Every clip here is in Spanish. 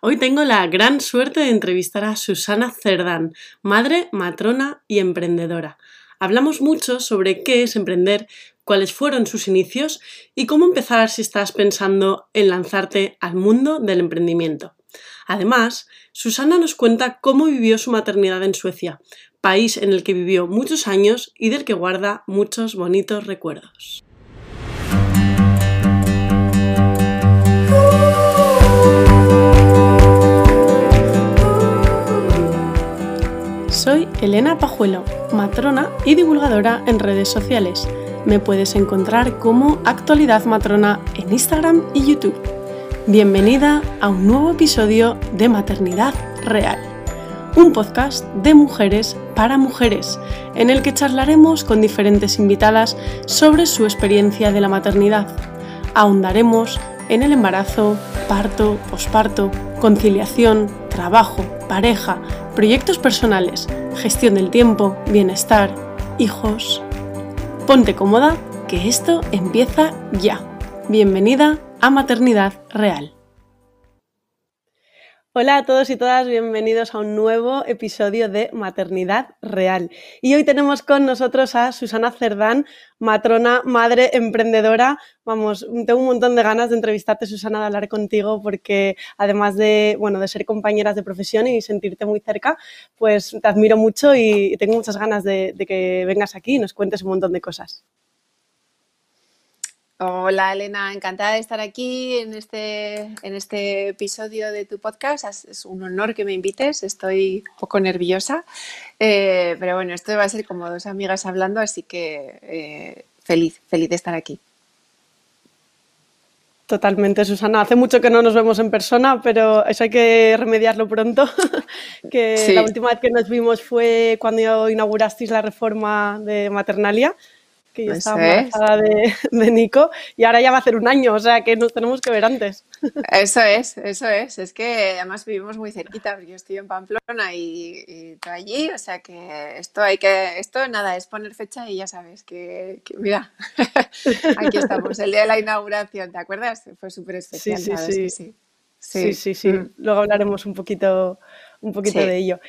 Hoy tengo la gran suerte de entrevistar a Susana Cerdán, madre, matrona y emprendedora. Hablamos mucho sobre qué es emprender, cuáles fueron sus inicios y cómo empezar si estás pensando en lanzarte al mundo del emprendimiento. Además, Susana nos cuenta cómo vivió su maternidad en Suecia, país en el que vivió muchos años y del que guarda muchos bonitos recuerdos. Elena Pajuelo, matrona y divulgadora en redes sociales. Me puedes encontrar como Actualidad Matrona en Instagram y YouTube. Bienvenida a un nuevo episodio de Maternidad Real, un podcast de mujeres para mujeres, en el que charlaremos con diferentes invitadas sobre su experiencia de la maternidad. Ahondaremos en el embarazo, parto, posparto, conciliación, trabajo, pareja, proyectos personales, gestión del tiempo, bienestar, hijos. Ponte cómoda, que esto empieza ya. Bienvenida a Maternidad Real. Hola a todos y todas, bienvenidos a un nuevo episodio de Maternidad Real. Y hoy tenemos con nosotros a Susana Cerdán, matrona, madre, emprendedora. Vamos, tengo un montón de ganas de entrevistarte, Susana, de hablar contigo, porque además de, bueno, de ser compañeras de profesión y sentirte muy cerca, pues te admiro mucho y tengo muchas ganas de, de que vengas aquí y nos cuentes un montón de cosas. Hola Elena, encantada de estar aquí en este, en este episodio de tu podcast. Es un honor que me invites, estoy un poco nerviosa, eh, pero bueno, esto va a ser como dos amigas hablando, así que eh, feliz, feliz de estar aquí. Totalmente, Susana. Hace mucho que no nos vemos en persona, pero eso hay que remediarlo pronto. que la última vez que nos vimos fue cuando inaugurasteis la reforma de Maternalia que yo estaba embarazada de, Nico y ahora ya va a ser un año, o sea que nos tenemos que ver antes. Eso es, eso es. Es que además vivimos muy cerquita, yo estoy en Pamplona y, tú allí, o sea que esto hay que, esto nada, es poner fecha y ya sabes que, mira, aquí estamos, el día de la inauguración, ¿te acuerdas? Fue súper especial. Sí, sí, sí. sí. Sí, sí, mm. Luego hablaremos un poquito, un poquito de ello.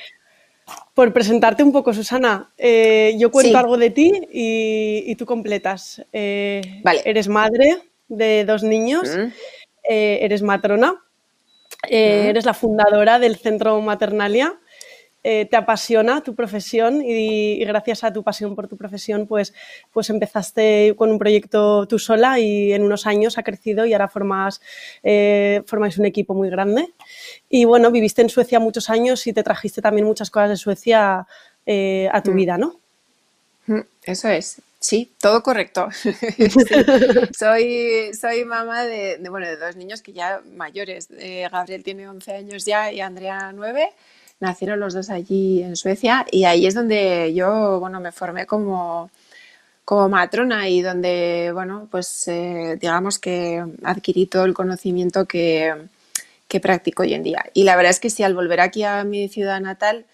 Por presentarte un poco, Susana, eh, yo cuento algo de ti y, tú completas. Eh, eres madre de dos niños, mm. eh, eres matrona, mm. eres la fundadora del Centro Maternalia, eh, te apasiona tu profesión y, gracias a tu pasión por tu profesión, pues, pues empezaste con un proyecto tú sola y en unos años ha crecido y ahora formas, eh, formáis un equipo muy grande. Y bueno, viviste en Suecia muchos años y te trajiste también muchas cosas de Suecia eh, a tu mm. vida, ¿no? Mm, eso es, sí, todo correcto. Soy, soy mamá de, bueno, de dos niños que ya mayores. Gabriel tiene 11 años ya y Andrea 9 nacieron los dos allí en Suecia y ahí es donde yo, bueno, me formé como, como matrona y donde, bueno, pues eh, digamos que adquirí todo el conocimiento que, que practico hoy en día. Y la verdad es que si al volver aquí a mi ciudad natal,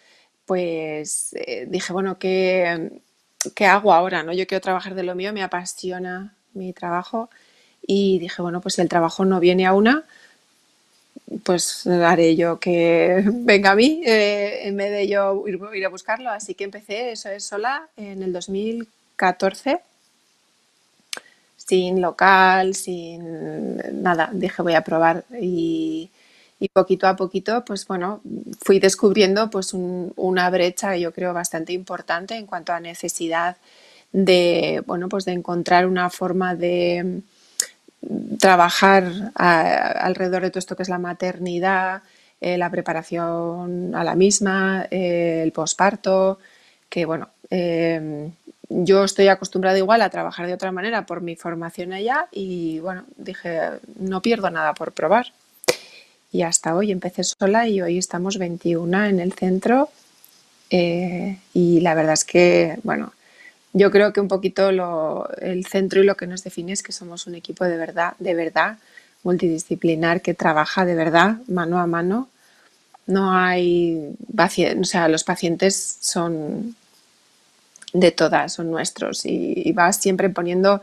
pues eh, dije, bueno, ¿qué, ¿qué hago ahora? ¿no? Yo quiero trabajar de lo mío, me apasiona mi trabajo y dije, bueno, pues si el trabajo no viene a una, pues haré yo que venga a mí eh, en vez de yo ir, a buscarlo. Así que empecé, eso es sola, en el 2014, sin local, sin nada. Dije, voy a probar y, poquito a poquito, pues bueno, fui descubriendo pues una brecha, yo creo, bastante importante en cuanto a necesidad de, bueno, pues de encontrar una forma de trabajar alrededor de todo esto que es la maternidad, eh, la preparación a la misma, eh, el posparto, que bueno, eh, yo estoy acostumbrada igual a trabajar de otra manera por mi formación allá y bueno, dije, no pierdo nada por probar. Y hasta hoy empecé sola y hoy estamos 21 en el centro y la verdad es que, bueno, yo creo que un poquito el centro y lo que nos define es que somos un equipo de verdad, de verdad, multidisciplinar, que trabaja de verdad, mano a mano. No hay, o sea, los pacientes son de todas, son nuestros y, vas siempre poniendo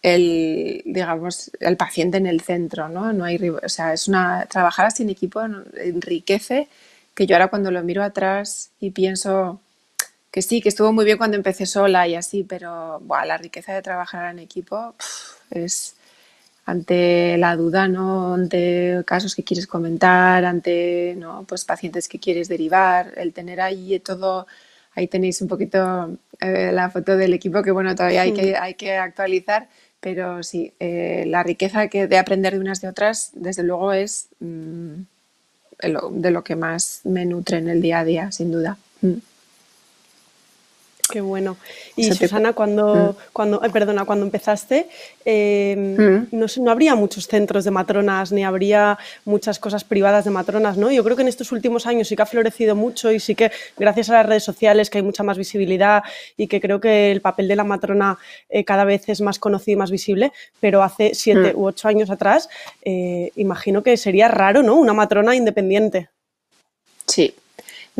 el, digamos, el paciente en el centro, ¿no? No hay, o sea, es una, trabajar así en equipo enriquece, que yo ahora cuando lo miro atrás y pienso que sí, que estuvo muy bien cuando empecé sola y así, pero la riqueza de trabajar en equipo es ante la duda, ¿no? Ante casos que quieres comentar, ante, ¿no? Pues pacientes que quieres derivar, el tener ahí todo, ahí tenéis un poquito eh, la foto del equipo que, bueno, todavía hay, que, hay que actualizar, pero sí, eh, la riqueza que de aprender de unas de otras, desde luego, es mm, de lo que más me nutre en el día a día, sin duda. Mm. Qué bueno. Y Susana, cuando, mm. cuando perdona, cuando empezaste, em, mm. no, no, habría muchos centros de matronas, ni habría muchas cosas privadas de matronas, ¿no? Yo creo que en estos últimos años sí que ha florecido mucho y sí que gracias a las redes sociales que hay mucha más visibilidad y que creo que el papel de la matrona eh, cada vez es más conocido y más visible, pero hace siete mm. u ocho años atrás, eh, imagino que sería raro, ¿no? Una matrona independiente.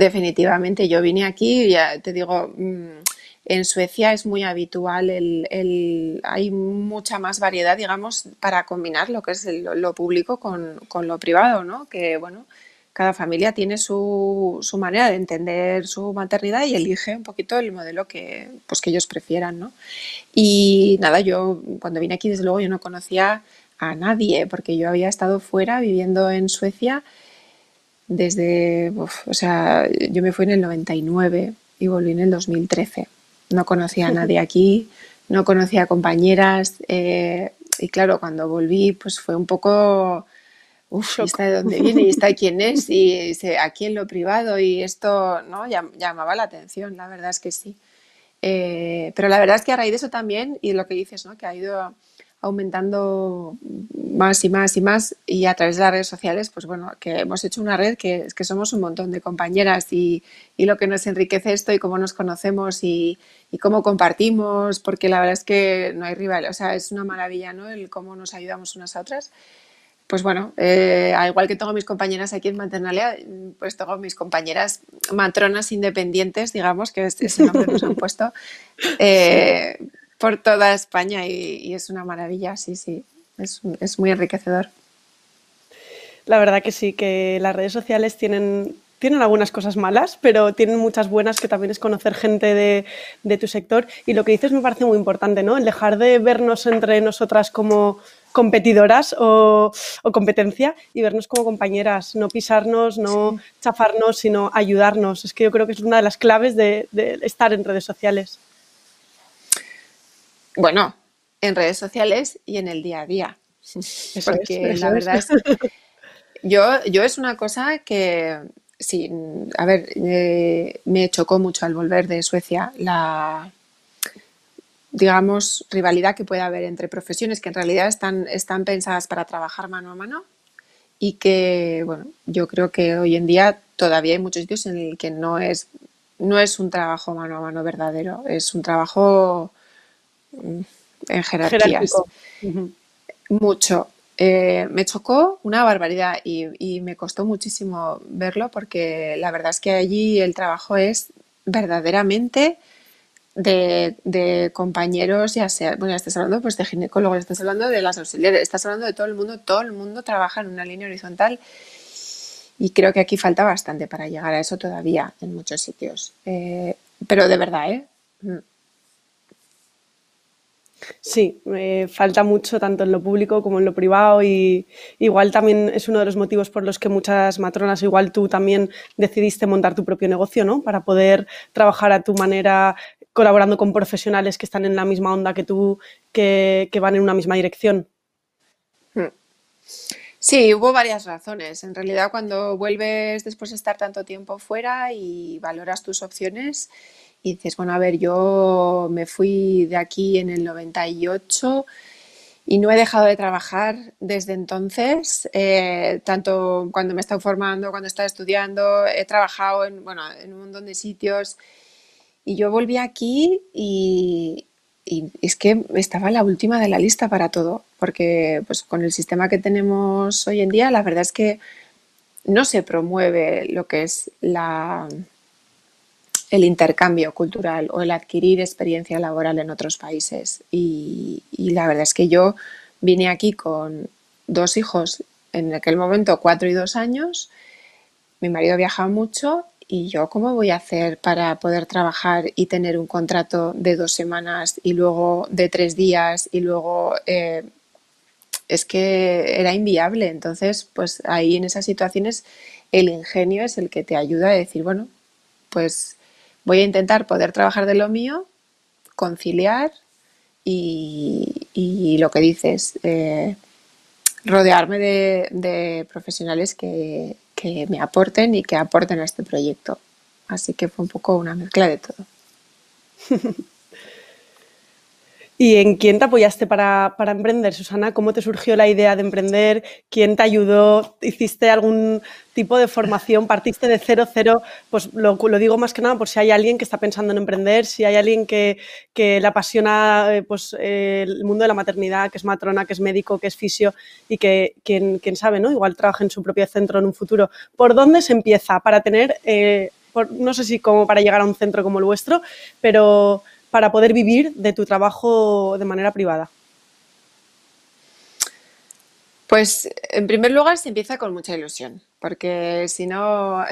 Definitivamente, yo vine aquí, ya te digo, mm, en Suecia es muy habitual, el, hay mucha más variedad, digamos, para combinar lo que es lo público con, lo privado, ¿no? Que, bueno, cada familia tiene su, manera de entender su maternidad y elige un poquito el modelo que, pues, que ellos prefieran, ¿no? Y nada, yo cuando vine aquí, desde luego, yo no conocía a nadie, porque yo había estado fuera viviendo en Suecia desde, o sea, yo me fui en el 99 y volví en el 2013. No conocía a nadie aquí, no conocía a compañeras eh, y claro, cuando volví pues fue un poco, uff, ¿está de dónde viene? ¿Y está quién es? Y aquí en lo privado y esto, ¿no? llamaba la atención, la verdad es que sí. Eh, pero la verdad es que a raíz de eso también, y lo que dices, ¿no? Que ha ido aumentando más y más y más y a través de las redes sociales, pues bueno, que hemos hecho una red que, que somos un montón de compañeras y, y, lo que nos enriquece esto y cómo nos conocemos y, y, cómo compartimos, porque la verdad es que no hay rival, o sea, es una maravilla, ¿no? El cómo nos ayudamos unas a otras. Pues bueno, eh, al igual que tengo mis compañeras aquí en Maternalia, pues tengo mis compañeras matronas independientes, digamos, que ese nombre nos han puesto. Eh, por toda España y, es una maravilla, sí, sí, es, muy enriquecedor. La verdad que sí, que las redes sociales tienen, tienen algunas cosas malas, pero tienen muchas buenas que también es conocer gente de, tu sector. Y lo que dices me parece muy importante, ¿no? El dejar de vernos entre nosotras como competidoras o, competencia y vernos como compañeras, no pisarnos, no chafarnos, sino ayudarnos. Es que yo creo que es una de las claves de estar en redes sociales. Bueno, en redes sociales y en el día a día. Porque la verdad es. Yo, yo es una cosa que. Sí, a ver, eh, me chocó mucho al volver de Suecia la, digamos, rivalidad que puede haber entre profesiones que en realidad están, están pensadas para trabajar mano a mano y que, bueno, yo creo que hoy en día todavía hay muchos sitios en el que no es, no es un trabajo mano a mano verdadero, es un trabajo en jerarquías. Mucho. Eh, me chocó una barbaridad y, me costó muchísimo verlo porque la verdad es que allí el trabajo es verdaderamente de, compañeros, ya sea, bueno, estás hablando pues de ginecólogos, estás hablando de las auxiliares, estás hablando de todo el mundo, todo el mundo trabaja en una línea horizontal y creo que aquí falta bastante para llegar a eso todavía en muchos sitios. Eh, pero de verdad, ¿eh? Sí, falta mucho tanto en lo público como en lo privado y igual también es uno de los motivos por los que muchas matronas, igual tú también decidiste montar tu propio negocio, ¿no? Para poder trabajar a tu manera colaborando con profesionales que están en la misma onda que tú, que, que van en una misma dirección. Hmm. Sí, hubo varias razones. En realidad, cuando vuelves después de estar tanto tiempo fuera y valoras tus opciones, y dices, bueno, a ver, yo me fui de aquí en el 98 y no he dejado de trabajar desde entonces, eh, tanto cuando me he estado formando, cuando he estado estudiando, he trabajado en, bueno, en un montón de sitios y yo volví aquí y, y es que estaba la última de la lista para todo, porque pues con el sistema que tenemos hoy en día, la verdad es que no se promueve lo que es la, el intercambio cultural o el adquirir experiencia laboral en otros países. Y, la verdad es que yo vine aquí con dos hijos, en aquel momento cuatro y dos años, mi marido viajaba mucho y yo cómo voy a hacer para poder trabajar y tener un contrato de dos semanas y luego de tres días y luego eh, es que era inviable. Entonces, pues ahí en esas situaciones el ingenio es el que te ayuda a decir, bueno, pues voy a intentar poder trabajar de lo mío, conciliar y, lo que dices, eh, rodearme de, profesionales que, que me aporten y que aporten a este proyecto. Así que fue un poco una mezcla de todo. ¿Y en quién te apoyaste para, emprender, Susana? ¿Cómo te surgió la idea de emprender? ¿Quién te ayudó? ¿Hiciste algún tipo de formación? ¿Partiste de cero, cero? Pues lo, digo más que nada por si hay alguien que está pensando en emprender, si hay alguien que, le apasiona eh, pues, el mundo de la maternidad, que es matrona, que es médico, que es fisio y que, quien, sabe, ¿no? Igual trabaja en su propio centro en un futuro. ¿Por dónde se empieza para tener, eh, no sé si como para llegar a un centro como el vuestro, pero para poder vivir de tu trabajo de manera privada? Pues en primer lugar se empieza con mucha ilusión, porque si no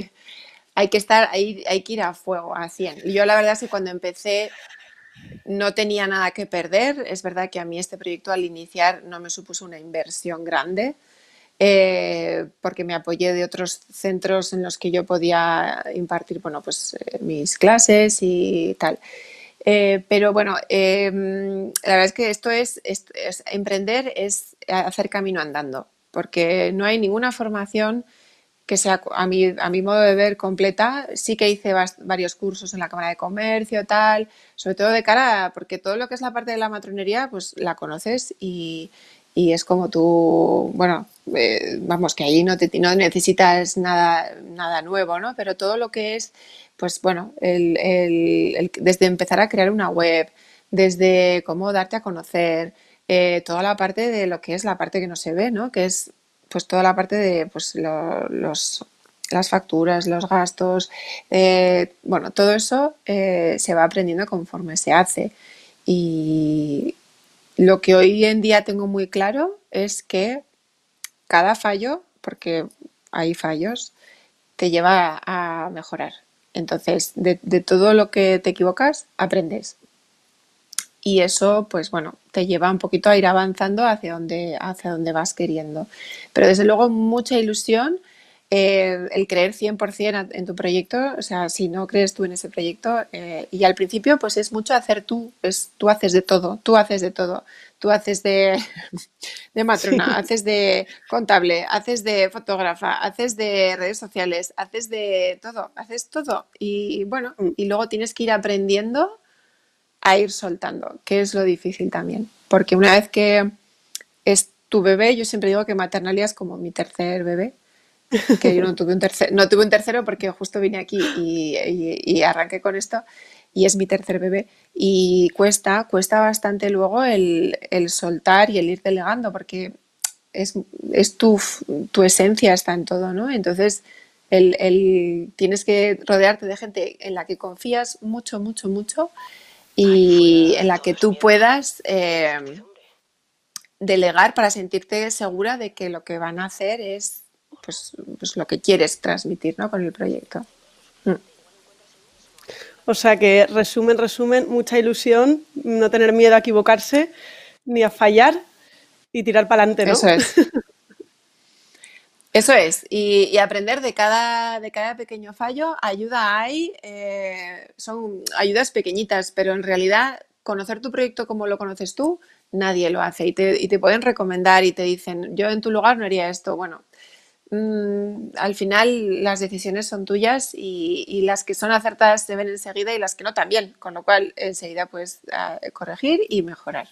hay que estar, hay, que ir a fuego, a 100. Yo la verdad es que cuando empecé no tenía nada que perder. Es verdad que a mí este proyecto al iniciar no me supuso una inversión grande, eh, porque me apoyé de otros centros en los que yo podía impartir bueno, pues, eh, mis clases y tal. Eh, pero bueno, em, la verdad es que esto es, emprender es hacer camino andando, porque no hay ninguna formación que sea a mi, a mi modo de ver completa. Sí que hice varios cursos en la Cámara de Comercio, tal, sobre todo de cara, porque todo lo que es la parte de la matronería, pues la conoces y, y es como tú, bueno, eh, vamos, que ahí no, te, no necesitas nada, nada nuevo, ¿no? Pero todo lo que es, pues bueno, el, desde empezar a crear una web, desde cómo darte a conocer, eh, toda la parte de lo que es la parte que no se ve, ¿no? Que es pues toda la parte de pues, los, las facturas, los gastos, eh, bueno, todo eso se va aprendiendo conforme se hace. Y, lo que hoy en día tengo muy claro es que cada fallo, porque hay fallos, te lleva a mejorar. Entonces, de, todo lo que te equivocas, aprendes. Y eso, pues bueno, te lleva un poquito a ir avanzando hacia donde, hacia donde vas queriendo. Pero desde luego mucha ilusión eh, el creer 100% en tu proyecto, o sea, si no crees tú en ese proyecto, eh, y al principio pues es mucho hacer tú, es, tú haces de todo, tú haces de todo, tú haces de, de matrona, haces de contable, haces de fotógrafa, haces de redes sociales, haces de todo, haces todo. Y bueno, mm. y luego tienes que ir aprendiendo a ir soltando, que es lo difícil también, porque una vez que es tu bebé, yo siempre digo que maternalidad es como mi tercer bebé, que yo no tuve un tercero, no tuve un tercero porque justo vine aquí y, arranqué con esto y es mi tercer bebé y cuesta, cuesta bastante luego el, soltar y el ir delegando porque es, tu, tu, esencia está en todo, ¿no? Entonces el, tienes que rodearte de gente en la que confías mucho, mucho, mucho y en la que tú puedas eh, delegar para sentirte segura de que lo que van a hacer es pues, pues, lo que quieres transmitir ¿no? con el proyecto. Mm. O sea que, resumen, resumen, mucha ilusión, no tener miedo a equivocarse ni a fallar y tirar para adelante, ¿no? Eso es. Eso es, y, aprender de cada, de cada pequeño fallo, ayuda hay, eh, son ayudas pequeñitas, pero en realidad conocer tu proyecto como lo conoces tú, nadie lo hace y te, y te pueden recomendar y te dicen, yo en tu lugar no haría esto. Bueno, Mm, al final las decisiones son tuyas y, las que son acertadas se ven enseguida y las que no también, con lo cual enseguida puedes ah, corregir y mejorar.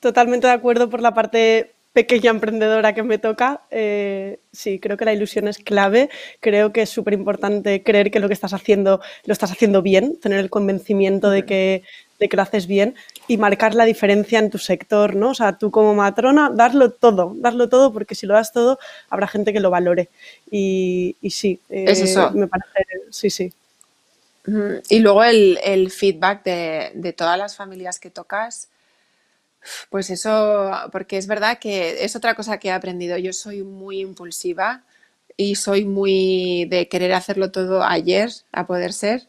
Totalmente de acuerdo por la parte pequeña emprendedora que me toca. Eh, sí, creo que la ilusión es clave. Creo que es súper importante creer que lo que estás haciendo lo estás haciendo bien, tener el convencimiento de que de que lo haces bien y marcar la diferencia en tu sector, ¿no? O sea, tú como matrona, darlo todo, darlo todo, porque si lo das todo, habrá gente que lo valore. Y, sí, es eso. me parece, sí, sí. Y luego el, feedback de, todas las familias que tocas, pues eso, porque es verdad que es otra cosa que he aprendido. Yo soy muy impulsiva y soy muy de querer hacerlo todo ayer, a poder ser.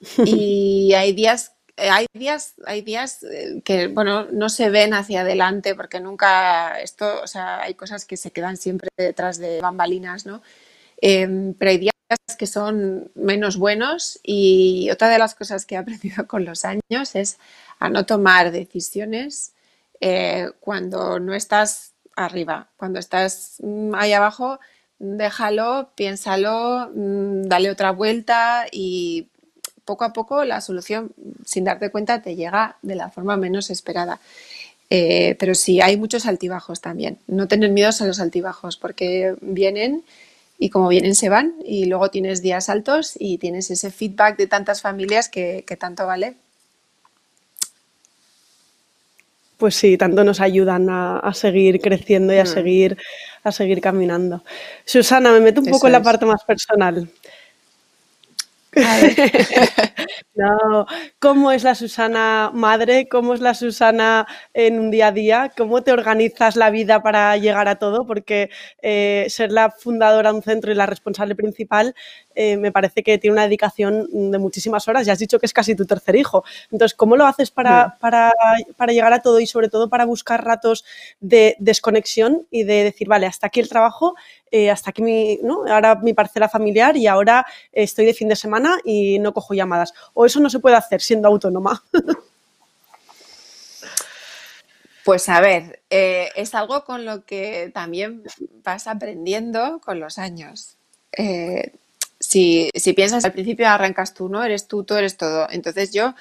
Y hay días, hay días, hay días eh, que, bueno, no se ven hacia adelante porque nunca esto, o sea, hay cosas que se quedan siempre detrás de bambalinas, ¿no? Em, pero hay días que son menos buenos y otra de las cosas que he aprendido con los años es a no tomar decisiones eh, cuando no estás arriba, cuando estás mm, ahí abajo, déjalo, piénsalo, mm, dale otra vuelta y poco a poco la solución, sin darte cuenta, te llega de la forma menos esperada. Eh, pero sí, hay muchos altibajos también. No tener miedo a los altibajos porque vienen y como vienen se van y luego tienes días altos y tienes ese feedback de tantas familias que, tanto vale. Pues sí, tanto nos ayudan a, seguir creciendo y a, mm. seguir, a seguir caminando. Susana, me meto un poco en la parte más personal. Hi no, ¿cómo es la Susana madre? ¿Cómo es la Susana en un día a día? ¿Cómo te organizas la vida para llegar a todo? Porque eh, ser la fundadora de un centro y la responsable principal eh, me parece que tiene una dedicación de muchísimas horas. Ya has dicho que es casi tu tercer hijo. Entonces, ¿cómo lo haces para, para, para llegar a todo y sobre todo para buscar ratos de desconexión y de decir, vale, hasta aquí el trabajo, eh, hasta aquí mi, ¿no? ahora mi parcela familiar y ahora estoy de fin de semana y no cojo llamadas? ¿O eso no se puede hacer siendo autónoma? Pues a ver, eh, es algo con lo que también vas aprendiendo con los años si, si piensas al principio arrancas tú, ¿no? Eres tú, tú eres todo. Entonces yo,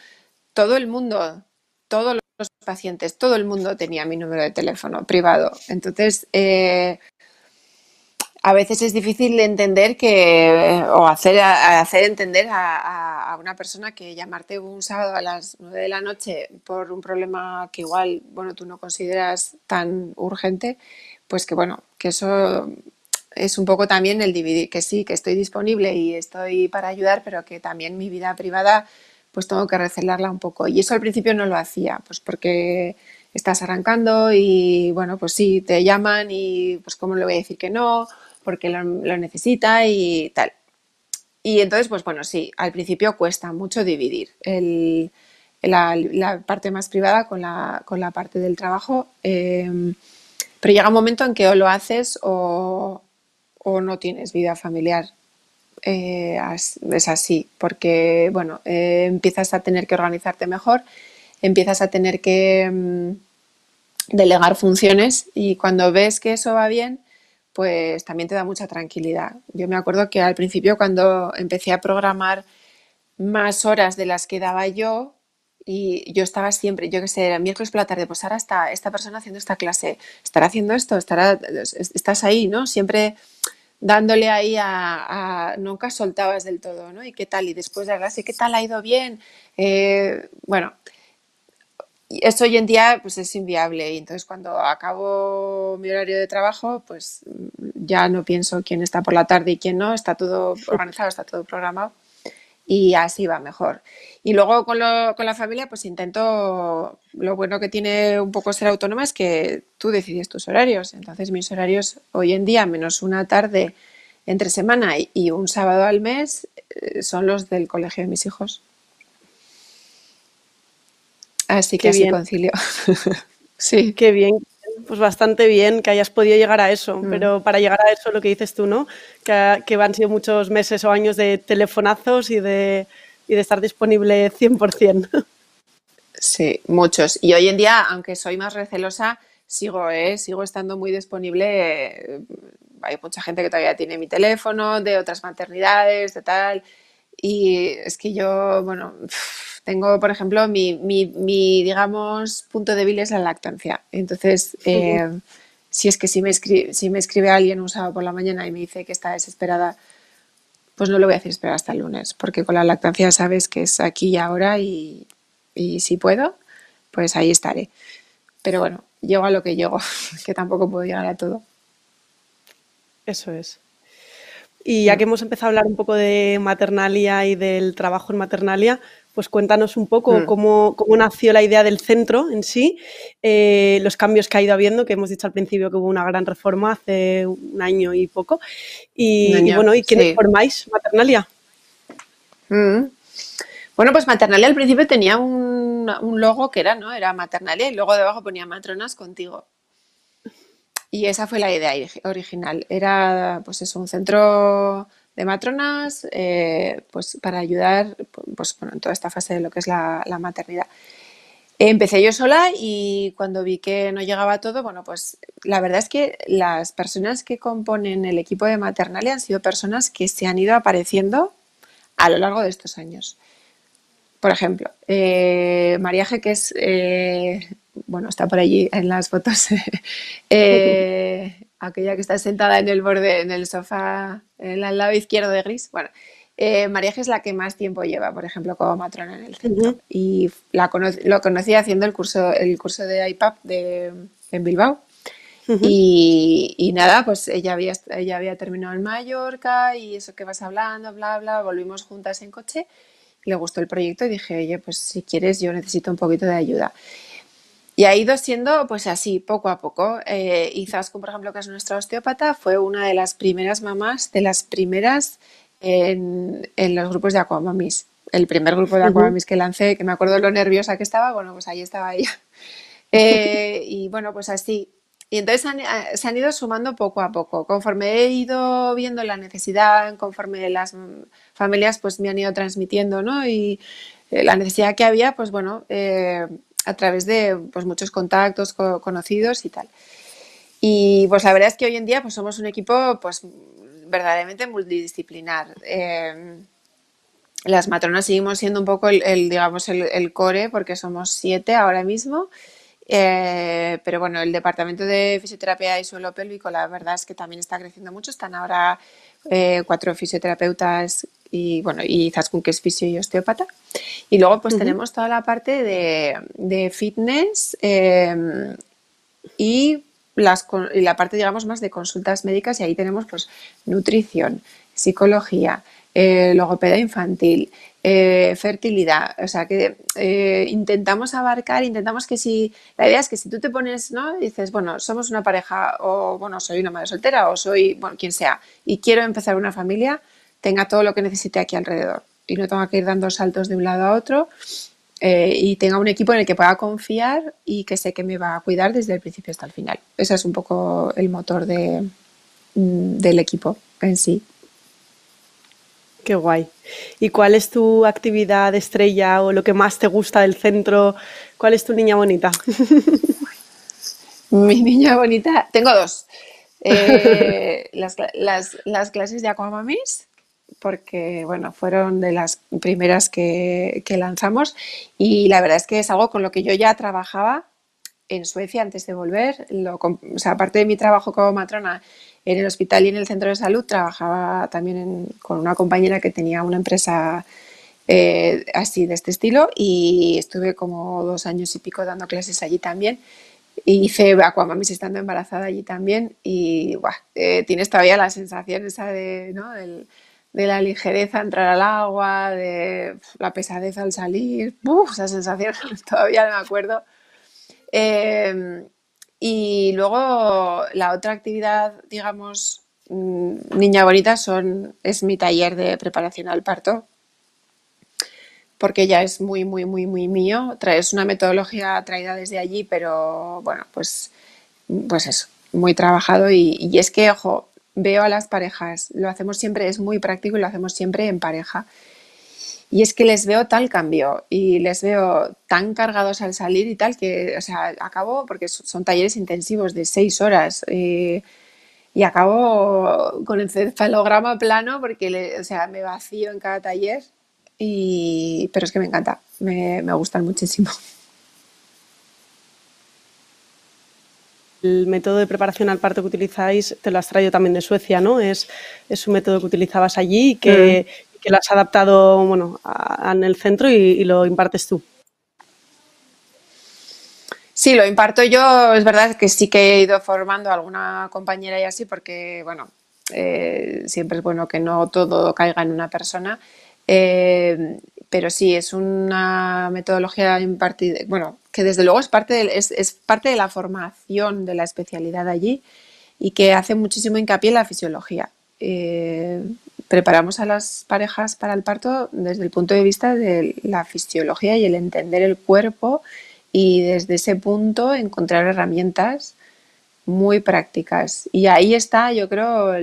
todo el mundo, todos los pacientes, todo el mundo tenía mi número de teléfono privado. Entonces, eh, a veces es difícil entender que, o hacer, hacer entender a, a, una persona que llamarte un sábado a las 9 de la noche por un problema que igual, bueno, tú no consideras tan urgente, pues que bueno, que eso es un poco también el dividir, que sí, que estoy disponible y estoy para ayudar, pero que también mi vida privada pues tengo que recelarla un poco. Y eso al principio no lo hacía, pues porque estás arrancando y bueno, pues sí, te llaman y pues cómo le voy a decir que no, porque lo, necesita y tal. Y entonces, pues bueno, sí, al principio cuesta mucho dividir la, parte más privada con la, con la parte del trabajo, eh, pero llega un momento en que o lo haces o, o no tienes vida familiar. Eh, es así, porque bueno, eh, empiezas a tener que organizarte mejor, empiezas a tener que mm, delegar funciones y cuando ves que eso va bien, pues también te da mucha tranquilidad. Yo me acuerdo que al principio cuando empecé a programar más horas de las que daba yo, y yo estaba siempre, yo que sé, era miércoles por la tarde, pues ahora está esta persona haciendo esta clase, estará haciendo esto, estás ahí, ¿no? Siempre dándole ahí a, nunca soltabas del todo, ¿no? ¿Y qué tal? Y después de la clase, ¿qué tal? ¿Ha ido bien? Eh, bueno, eso hoy en día pues es inviable y entonces cuando acabo mi horario de trabajo pues ya no pienso quién está por la tarde y quién no, está todo organizado, está todo programado y así va mejor. Y luego con, con, la familia, pues intento, lo bueno que tiene un poco ser autónoma es que tú decides tus horarios. Entonces mis horarios hoy en día, menos una tarde entre semana y un sábado al mes, eh, son los del colegio de mis hijos. Así que así concilio. sí. Qué bien, pues bastante bien que hayas podido llegar a eso, mm. pero para llegar a eso lo que dices tú, ¿no? Que, que han sido muchos meses o años de telefonazos y de, y de estar disponible 100%. Sí, muchos. Y hoy en día, aunque soy más recelosa, sigo, ¿eh? sigo estando muy disponible. Hay mucha gente que todavía tiene mi teléfono, de otras maternidades, de tal. Y es que yo, bueno, tengo, por ejemplo, mi, mi, digamos, punto débil es la lactancia. Entonces, eh, si es que si me, escribe, si me escribe alguien un sábado por la mañana y me dice que está desesperada, pues no le voy a hacer esperar hasta el lunes, porque con la lactancia sabes que es aquí y ahora y, y si puedo, pues ahí estaré. Pero bueno, llego a lo que llego, que tampoco puedo llegar a todo. Eso es. Y ya que hemos empezado a hablar un poco de Maternalia y del trabajo en Maternalia, pues cuéntanos un poco mm. cómo, nació la idea del centro en sí, eh, los cambios que ha ido habiendo, que hemos dicho al principio que hubo una gran reforma hace un año y poco. Y, bueno, ¿y quiénes formáis Maternalia? Mm. Bueno, pues Maternalia al principio tenía un, un, logo que era, ¿no? Era Maternalia y luego debajo ponía Matronas contigo. Y esa fue la idea original. Era, pues eso, un centro de matronas, eh, pues para ayudar, pues bueno, en toda esta fase de lo que es la, maternidad. Empecé yo sola y cuando vi que no llegaba todo, bueno, pues la verdad es que las personas que componen el equipo de Maternalia han sido personas que se han ido apareciendo a lo largo de estos años. Por ejemplo, eh, María G, que es eh, bueno, está por allí en las fotos, eh, aquella que está sentada en el borde, en el sofá, en el lado izquierdo de gris. Bueno, eh, María es la que más tiempo lleva, por ejemplo, como matrona en el centro. Y la lo conocí haciendo el curso, el curso de IPAP de, en Bilbao. y, nada, pues ella había, ella había terminado en Mallorca y eso que vas hablando, bla, bla, volvimos juntas en coche. Le gustó el proyecto y dije, oye, pues si quieres yo necesito un poquito de ayuda. Y ha ido siendo pues así, poco a poco. Eh, Izaskun, por ejemplo, que es nuestra osteópata, fue una de las primeras mamás, de las primeras en, los grupos de Aquamamis. El primer grupo de Aquamamis que lancé, que me acuerdo lo nerviosa que estaba, bueno, pues ahí estaba ella. Eh, y bueno, pues así. Y entonces eh, se han ido sumando poco a poco. Conforme he ido viendo la necesidad, conforme las familias pues me han ido transmitiendo, ¿no? Y eh, la necesidad que había, pues bueno, a través de pues, muchos contactos conocidos y tal. Y pues la verdad es que hoy en día pues somos un equipo pues verdaderamente multidisciplinar. Em, las matronas seguimos siendo un poco el, digamos el, core porque somos siete ahora mismo. Eh, pero bueno, el departamento de fisioterapia y suelo pélvico, la verdad es que también está creciendo mucho. Están ahora eh, cuatro fisioterapeutas y bueno, y Zaskun que es fisio y osteópata. Y luego pues tenemos toda la parte de, fitness em, y, las, y la parte digamos más de consultas médicas y ahí tenemos pues nutrición, psicología, eh, logopeda infantil, eh, fertilidad. O sea que eh, intentamos abarcar, intentamos que si, la idea es que si tú te pones, ¿no? Dices, bueno, somos una pareja o bueno, soy una madre soltera o soy, bueno, quien sea, y quiero empezar una familia, tenga todo lo que necesite aquí alrededor y no tenga que ir dando saltos de un lado a otro eh, y tenga un equipo en el que pueda confiar y que sé que me va a cuidar desde el principio hasta el final. Ese es un poco el motor de, mm, del equipo en sí. Qué guay. ¿Y cuál es tu actividad estrella o lo que más te gusta del centro? ¿Cuál es tu niña bonita? Mi niña bonita, tengo dos. Eh, las, las, las, clases de Aquamamis, porque bueno, fueron de las primeras que, lanzamos y la verdad es que es algo con lo que yo ya trabajaba en Suecia antes de volver. Lo, o sea, aparte de mi trabajo como matrona en el hospital y en el centro de salud, trabajaba también con una compañera que tenía una empresa eh, así de este estilo y estuve como dos años y pico dando clases allí también. Hice Aquamamis estando embarazada allí también y eh, tienes todavía la sensación esa de, ¿no? De la ligereza entrar al agua, de la pesadez al salir, esa sensación todavía no me acuerdo. Em, y luego la otra actividad, digamos, mm, niña bonita, son, es mi taller de preparación al parto, porque ya es muy, muy, muy, muy mío. Es una metodología traída desde allí, pero bueno, pues, pues eso, muy trabajado. Y, y es que, ojo, veo a las parejas, lo hacemos siempre, es muy práctico y lo hacemos siempre en pareja. Y es que les veo tal cambio y les veo tan cargados al salir y tal que, o sea, acabo, porque son talleres intensivos de seis horas eh, y acabo con el cefalograma plano porque, o sea, me vacío en cada taller y, pero es que me encanta, me, me gustan muchísimo. El método de preparación al parto que utilizáis te lo has traído también de Suecia, ¿no? Es, es un método que utilizabas allí y que, mm. que lo has adaptado bueno, en el centro y, lo impartes tú. Sí, lo imparto yo. Es verdad que sí que he ido formando a alguna compañera y así, porque, bueno, eh, siempre es bueno que no todo caiga en una persona. Eh, pero sí, es una metodología impartida, bueno, que desde luego es parte, de, es, parte de la formación de la especialidad allí y que hace muchísimo hincapié en la fisiología. Eh, preparamos a las parejas para el parto desde el punto de vista de la fisiología y el entender el cuerpo y desde ese punto encontrar herramientas muy prácticas. Y ahí está, yo creo,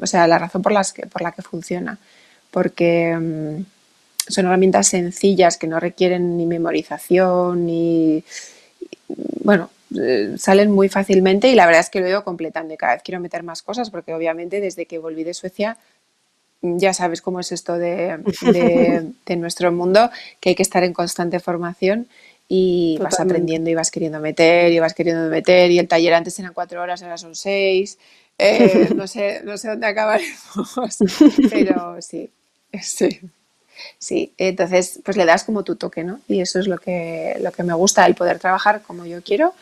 o sea, la razón por, las que, por la que funciona. Porque mm, son herramientas sencillas que no requieren ni memorización ni. Bueno, eh, salen muy fácilmente y la verdad es que lo he ido completando y cada vez quiero meter más cosas porque obviamente desde que volví de Suecia ya sabes cómo es esto de, de nuestro mundo, que hay que estar en constante formación y vas aprendiendo y vas queriendo meter y vas queriendo meter y el taller antes eran cuatro horas, ahora son seis. Eh, no, sé, no sé dónde acabaremos, pero sí, sí. Sí, entonces pues le das como tu toque, ¿no? Y eso es lo que, lo que me gusta, el poder trabajar como yo quiero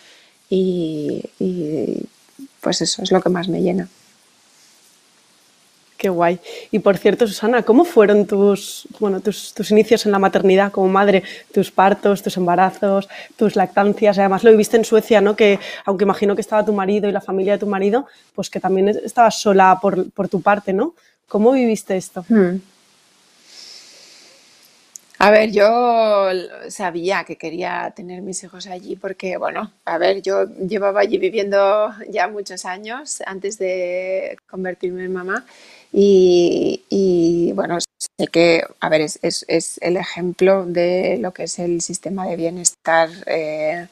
y pues eso es lo que más me llena. Qué guay. Y por cierto, Susana, ¿cómo fueron tus, bueno, tus, inicios en la maternidad como madre? Tus partos, tus embarazos, tus lactancias. Además lo viviste en Suecia, ¿no? Que aunque imagino que estaba tu marido y la familia de tu marido, pues que también estabas sola por, tu parte, ¿no? ¿Cómo viviste esto? Hmm. A ver, yo sabía que quería tener mis hijos allí porque, bueno, a ver, yo llevaba allí viviendo ya muchos años antes de convertirme en mamá y, bueno, sé que, a ver, es, el ejemplo de lo que es el sistema de bienestar. Eh,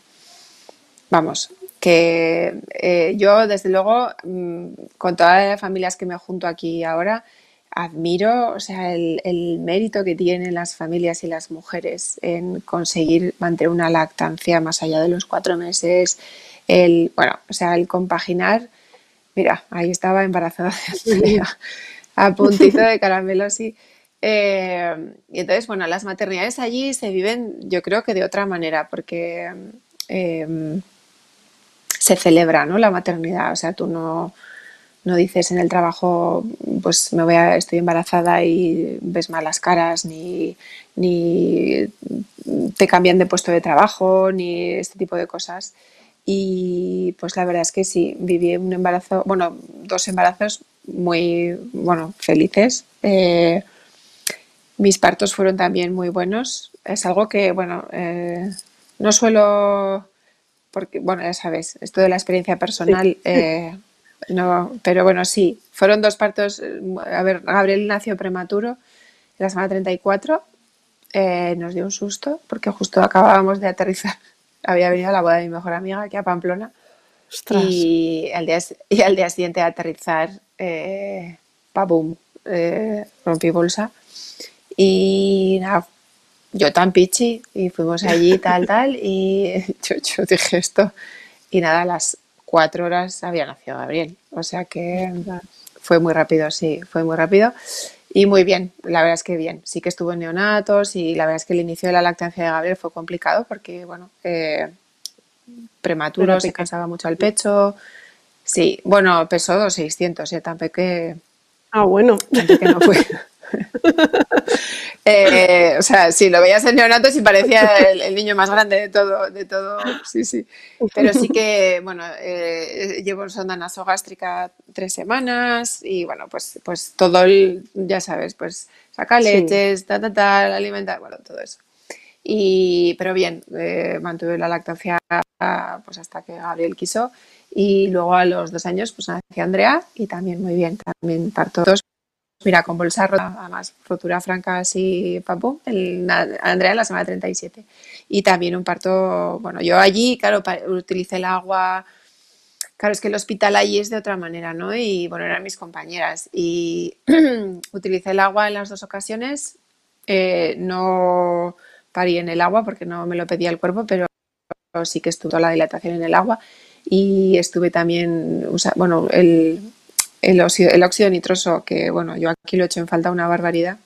vamos, que eh, yo desde luego, mm, con todas las familias que me junto aquí ahora, admiro o sea, el, el, mérito que tienen las familias y las mujeres en conseguir mantener una lactancia más allá de los cuatro meses, el, bueno, o sea, el compaginar Mira, ahí estaba embarazada de a puntito de caramelo así. Eh, y entonces, bueno, las maternidades allí se viven, yo creo que de otra manera, porque em, se celebra, ¿no? La maternidad, o sea, tú no, no dices en el trabajo, pues me voy a, estoy embarazada y ves malas caras, ni, ni te cambian de puesto de trabajo, ni este tipo de cosas. Y pues la verdad es que sí, viví un embarazo, bueno, dos embarazos muy, bueno, felices. Eh, mis partos fueron también muy buenos. Es algo que, bueno, eh, no suelo, porque, bueno, ya sabes, esto de la experiencia personal, eh, no, pero bueno, sí, fueron dos partos. A ver, Gabriel nació prematuro en la semana 34. nos dio un susto porque justo acabábamos de aterrizar había venido a la boda de mi mejor amiga aquí a Pamplona. Y al, día, y al día siguiente de aterrizar, eh, ¡pabum! Eh, rompí bolsa. Y nada, yo tan pichi, y fuimos allí, tal, tal, y yo, dije esto. Y nada, las cuatro horas había nacido Gabriel. O sea que fue muy rápido, sí, fue muy rápido. Y muy bien, la verdad es que bien. Sí que estuvo en neonatos y la verdad es que el inicio de la lactancia de Gabriel fue complicado porque, bueno, eh, prematuro, se cansaba mucho al pecho. Sí, bueno, pesó 2,600, ¿eh? Tampoco que... Ah, bueno. que no fue. Eh, o sea, sí, lo veías en neonatos y parecía el, niño más grande de todo, de todo, sí, sí. Pero sí que, bueno, eh, llevo sonda nasogástrica tres semanas y bueno, pues, pues todo el, ya sabes, pues saca leches, tal, tal, tal, alimentar, bueno, todo eso. Y, pero bien, eh, mantuve la lactancia pues hasta que Gabriel quiso y luego a los dos años pues nació Andrea y también muy bien, también parto dos Mira, con bolsa rota, además, rotura franca así, pam, el, Andrea en la semana 37. Y también un parto, bueno, yo allí, claro, utilicé el agua, claro, es que el hospital allí es de otra manera, ¿no? Y bueno, eran mis compañeras. Y utilicé el agua en las dos ocasiones, eh, no parí en el agua porque no me lo pedía el cuerpo, pero sí que estuvo la dilatación en el agua. Y estuve también, bueno, el el óxido, nitroso, que bueno, yo aquí lo he hecho en falta una barbaridad,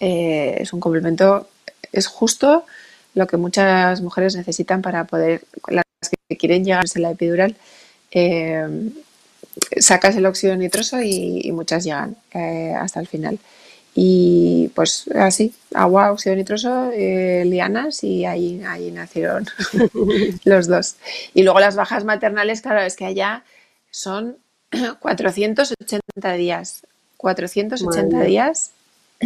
eh, es un complemento, es justo, lo que muchas mujeres necesitan para poder, las que quieren llegarse la epidural, eh, sacas el óxido nitroso y, muchas llegan eh, hasta el final. Y pues así, agua, óxido nitroso, lianas y ahí, ahí nacieron los dos. Y luego las bajas maternales, claro, es que allá son 480 días. 480 días.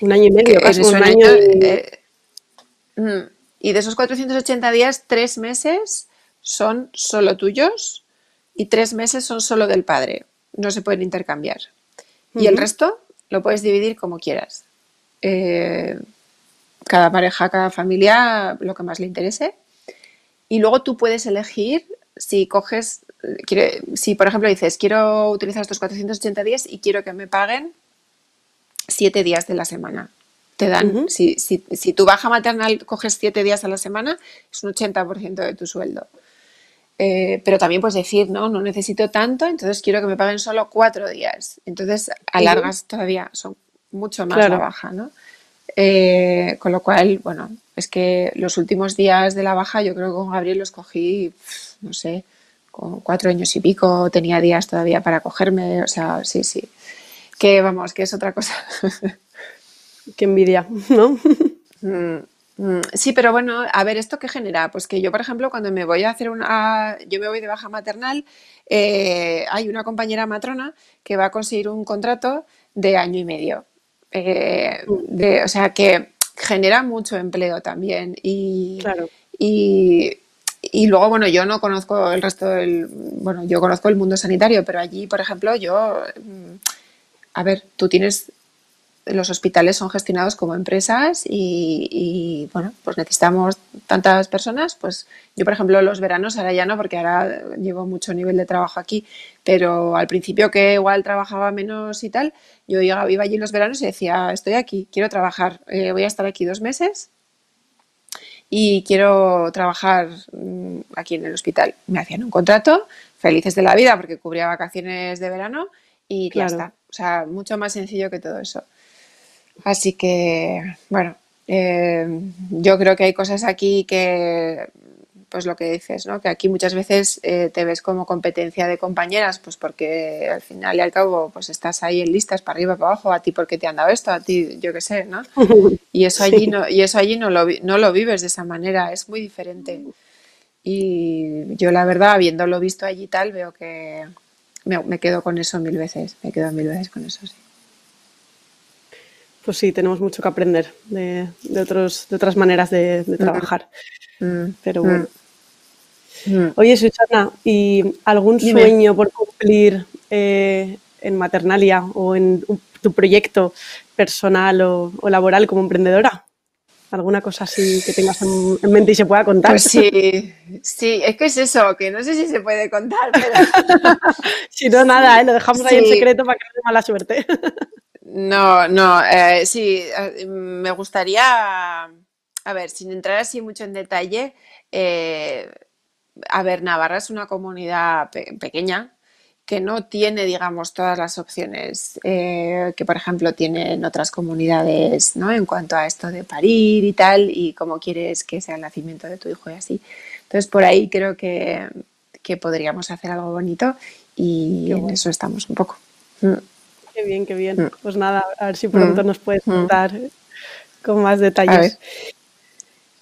Un año y medio, casi un, año. Mm, y de esos 480 días, tres meses son solo tuyos y tres meses son solo del padre. No se pueden intercambiar. Y el resto lo puedes dividir como quieras. Eh, cada pareja, cada familia, lo que más le interese. Y luego tú puedes elegir si coges, si por ejemplo dices, quiero utilizar estos 480 días y quiero que me paguen siete días de la semana. Te dan, si, si, si, tu baja maternal coges siete días a la semana, es un 80% de tu sueldo. Eh, pero también puedes decir, no, no necesito tanto, entonces quiero que me paguen solo cuatro días. Entonces alargas todavía, son mucho más la baja, ¿no? Eh, con lo cual, bueno, es que los últimos días de la baja yo creo que con Gabriel los cogí, no sé, con cuatro años y pico, tenía días todavía para cogerme, o sea, sí, sí. Que vamos, que es otra cosa. Qué envidia, ¿no? Mm. Mm, sí, pero bueno, a ver, ¿esto qué genera? Pues que yo, por ejemplo, cuando me voy a hacer una, yo me voy de baja maternal, eh, hay una compañera matrona que va a conseguir un contrato de año y medio. Eh, de, o sea, que genera mucho empleo también. Y, claro. y, y, luego, bueno, yo no conozco el resto del, bueno, yo conozco el mundo sanitario, pero allí, por ejemplo, yo, mm, a ver, tú tienes los hospitales son gestionados como empresas y, bueno, pues necesitamos tantas personas, pues yo por ejemplo los veranos ahora ya no porque ahora llevo mucho nivel de trabajo aquí, pero al principio que igual trabajaba menos y tal, yo iba, allí los veranos y decía, estoy aquí, quiero trabajar, eh, voy a estar aquí dos meses y quiero trabajar mm, aquí en el hospital. Me hacían un contrato, felices de la vida porque cubría vacaciones de verano y ya está. O sea, mucho más sencillo que todo eso. Así que, bueno, eh, yo creo que hay cosas aquí que, pues lo que dices, ¿no? Que aquí muchas veces eh, te ves como competencia de compañeras, pues porque al final y al cabo, pues estás ahí en listas para arriba, para abajo, a ti porque te han dado esto, a ti, yo qué sé, ¿no? Y eso allí no, y eso allí no lo, no lo vives de esa manera, es muy diferente. Y yo la verdad, habiéndolo visto allí tal, veo que me, me quedo con eso mil veces, me quedo mil veces con eso, sí pues sí, tenemos mucho que aprender de, otros, de otras maneras de, trabajar. Mm. Pero bueno. Mm. Oye, Susana, ¿y algún sueño por cumplir eh, en Maternalia o en tu proyecto personal o, laboral como emprendedora? ¿Alguna cosa así que tengas en, mente y se pueda contar? Pues sí, sí, es que es eso, que no sé si se puede contar, pero... si no, nada, ¿eh? lo dejamos ahí en secreto para que no dé mala suerte. No, no, eh, sí, me gustaría, a ver, sin entrar así mucho en detalle, eh, a ver, Navarra es una comunidad pequeña que no tiene, digamos, todas las opciones que, por ejemplo, tienen otras comunidades, ¿no? En cuanto a esto de parir y tal, y cómo quieres que sea el nacimiento de tu hijo y así. Entonces, por ahí creo que, podríamos hacer algo bonito y en eso estamos un poco. Mm. Qué bien, qué bien. Mm. Pues nada, a ver si pronto mm. nos puedes contar con más detalles.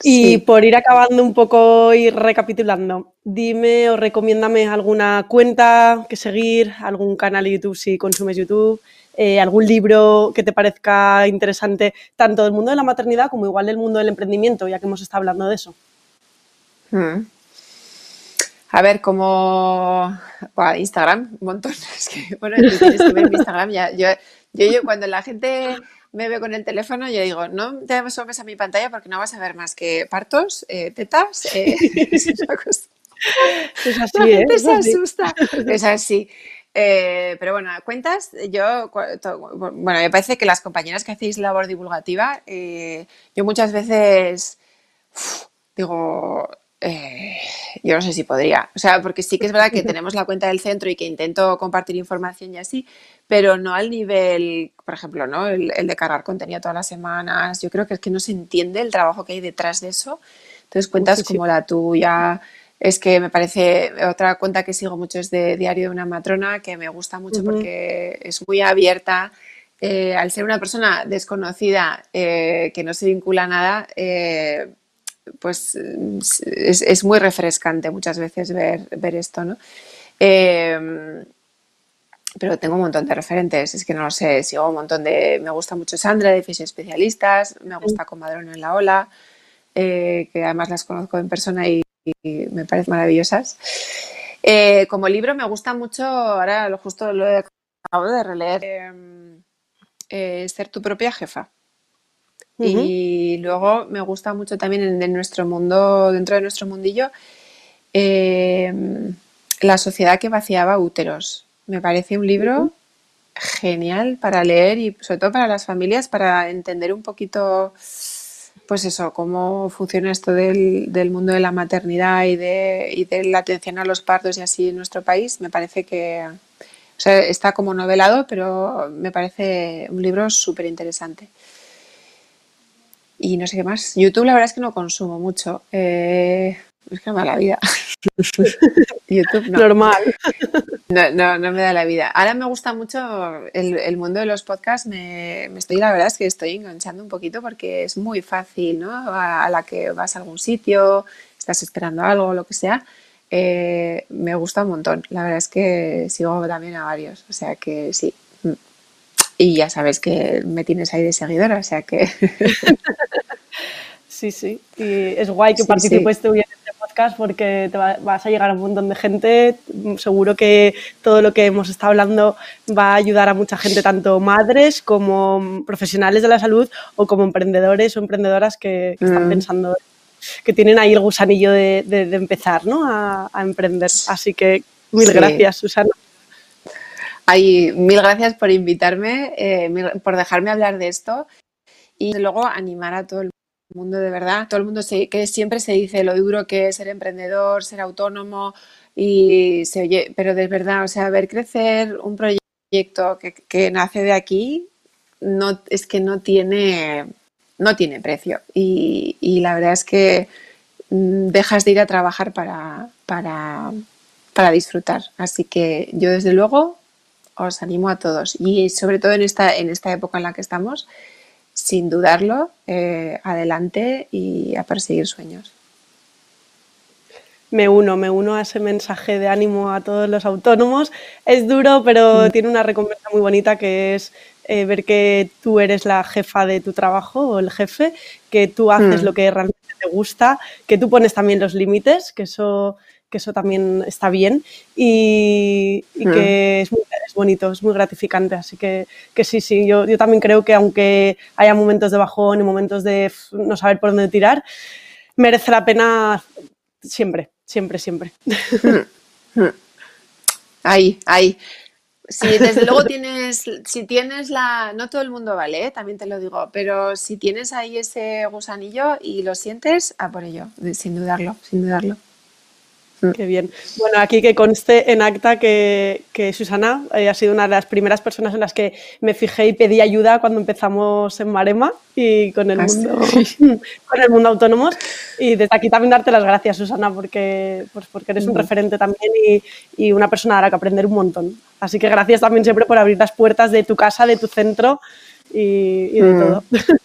Y por ir acabando un poco y recapitulando, dime o recomiéndame alguna cuenta que seguir, algún canal de YouTube si consumes YouTube, eh, algún libro que te parezca interesante, tanto del mundo de la maternidad como igual del mundo del emprendimiento, ya que hemos estado hablando de eso. A ver, como Instagram, un montón. Es que, bueno, tú tienes que ver mi Instagram. Ya, yo, yo, cuando la gente me ve con el teléfono, yo digo, no te asomes a mi pantalla porque no vas a ver más que partos, eh, tetas. Eh, es Es así, la gente ¿eh? se asusta. Es así. Eh, pero bueno, cuentas, yo, bueno, me parece que las compañeras que hacéis labor divulgativa, yo muchas veces digo, eh, yo no sé si podría. O sea, porque sí que es verdad que tenemos la cuenta del centro y que intento compartir información y así, pero no al nivel, por ejemplo, ¿no? El, de cargar contenido todas las semanas. Yo creo que es que no se entiende el trabajo que hay detrás de eso. Entonces, cuentas como la tuya. Es que me parece, otra cuenta que sigo mucho es de Diario de una Matrona, que me gusta mucho porque es muy abierta. Eh, al ser una persona desconocida eh, que no se vincula a nada, pues es, muy refrescante muchas veces ver, ver esto, ¿no? Em, pero tengo un montón de referentes, es que no lo sé, sigo un montón de... Me gusta mucho Sandra de Especialistas, me gusta Comadrón en la Ola, eh, que además las conozco en persona y, me parecen maravillosas. Eh, como libro me gusta mucho, ahora lo justo lo he acabo de releer, em, eh, Ser tu propia jefa. Y luego me gusta mucho también en, nuestro mundo, dentro de nuestro mundillo, em, La sociedad que vaciaba úteros. Me parece un libro genial para leer y sobre todo para las familias, para entender un poquito, pues eso, cómo funciona esto del, mundo de la maternidad y de, y de, la atención a los partos y así en nuestro país. Me parece que está como novelado, pero me parece un libro súper interesante. Y no sé qué más. YouTube la verdad es que no consumo mucho. Eh, es que no me da la vida. YouTube no. Normal. No, no, me da la vida. Ahora me gusta mucho el, mundo de los podcasts. Me, estoy, la verdad es que estoy enganchando un poquito porque es muy fácil, ¿no? A, la que vas a algún sitio, estás esperando algo, lo que sea. Eh, me gusta un montón. La verdad es que sigo también a varios. O sea que sí, y ya sabes que me tienes ahí de seguidora, o sea que... sí, sí. Y es guay que participes tú en este podcast porque te vas a llegar a un montón de gente. Seguro que todo lo que hemos estado hablando va a ayudar a mucha gente, tanto madres como profesionales de la salud o como emprendedores o emprendedoras que, están mm. pensando que tienen ahí el gusanillo de, empezar ¿no? a, emprender. Así que mil gracias, Susana. Ay, mil gracias por invitarme, eh, por dejarme hablar de esto y luego animar a todo el mundo de verdad. Todo el mundo que siempre se dice lo duro que es ser emprendedor, ser autónomo y se oye, pero de verdad, o sea, ver crecer un proyecto que, nace de aquí no es que no tiene no tiene precio y, y la verdad es que mm, dejas de ir a trabajar para, para, para disfrutar. Así que yo desde luego os animo a todos y sobre todo en esta, en esta época en la que estamos, sin dudarlo, eh, adelante y a perseguir sueños. Me uno, me uno a ese mensaje de ánimo a todos los autónomos. Es duro, pero mm. tiene una recompensa muy bonita que es eh, ver que tú eres la jefa de tu trabajo o el jefe, que tú haces mm. lo que realmente te gusta, que tú pones también los límites, que eso que eso también está bien y, mm. que es, muy, bonito, es muy gratificante. Así que, que sí, sí, yo, yo, también creo que aunque haya momentos de bajón y momentos de no saber por dónde tirar, merece la pena siempre, siempre, siempre. Mm. Mm. Ahí, ahí. Sí, desde luego tienes, si tienes la, no todo el mundo vale, ¿eh? también te lo digo, pero si tienes ahí ese gusanillo y lo sientes, a por ello, sin dudarlo, sin dudarlo. Mm. Qué bien. Bueno, aquí que conste en acta que, Susana eh, ha sido una de las primeras personas en las que me fijé y pedí ayuda cuando empezamos en Marema y con el, ah, mundo, con el mundo autónomos. Y desde aquí también darte las gracias, Susana, porque, pues porque eres un referente también y, una persona a la que aprender un montón. Así que gracias también siempre por abrir las puertas de tu casa, de tu centro y, de mm. todo.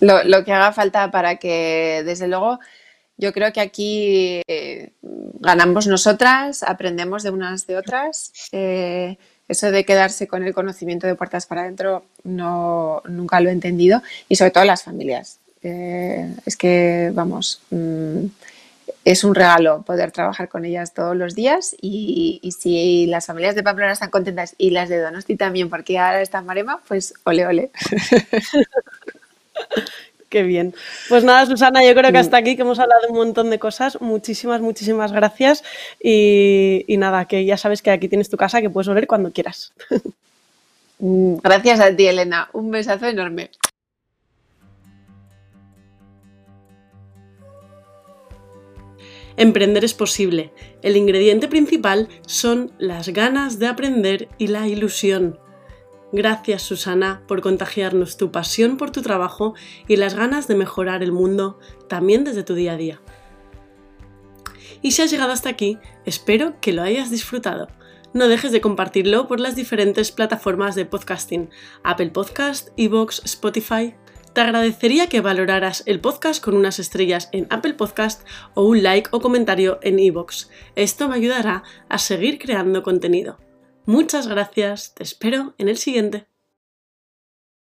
Lo, lo que haga falta para que, desde luego, yo creo que aquí eh, ganamos nosotras, aprendemos de unas de otras. Eh, eso de quedarse con el conocimiento de puertas para adentro no, nunca lo he entendido y sobre todo las familias. Eh, es que, vamos, mm, es un regalo poder trabajar con ellas todos los días y, y, si las familias de Pamplona están contentas y las de Donosti también porque ahora está Marema, pues ole ole. Qué bien. Pues nada, Susana, yo creo que hasta aquí que hemos hablado de un montón de cosas. Muchísimas, muchísimas gracias. Y, nada, que ya sabes que aquí tienes tu casa, que puedes volver cuando quieras. Mm, gracias a ti, Elena. Un besazo enorme. Emprender es posible. El ingrediente principal son las ganas de aprender y la ilusión. Gracias Susana por contagiarnos tu pasión por tu trabajo y las ganas de mejorar el mundo también desde tu día a día. Y si has llegado hasta aquí, espero que lo hayas disfrutado. No dejes de compartirlo por las diferentes plataformas de podcasting, Apple Podcast, Evox, Spotify, te agradecería que valoraras el podcast con unas estrellas en Apple Podcast o un like o comentario en iVoox. Esto me ayudará a seguir creando contenido. Muchas gracias, te espero en el siguiente.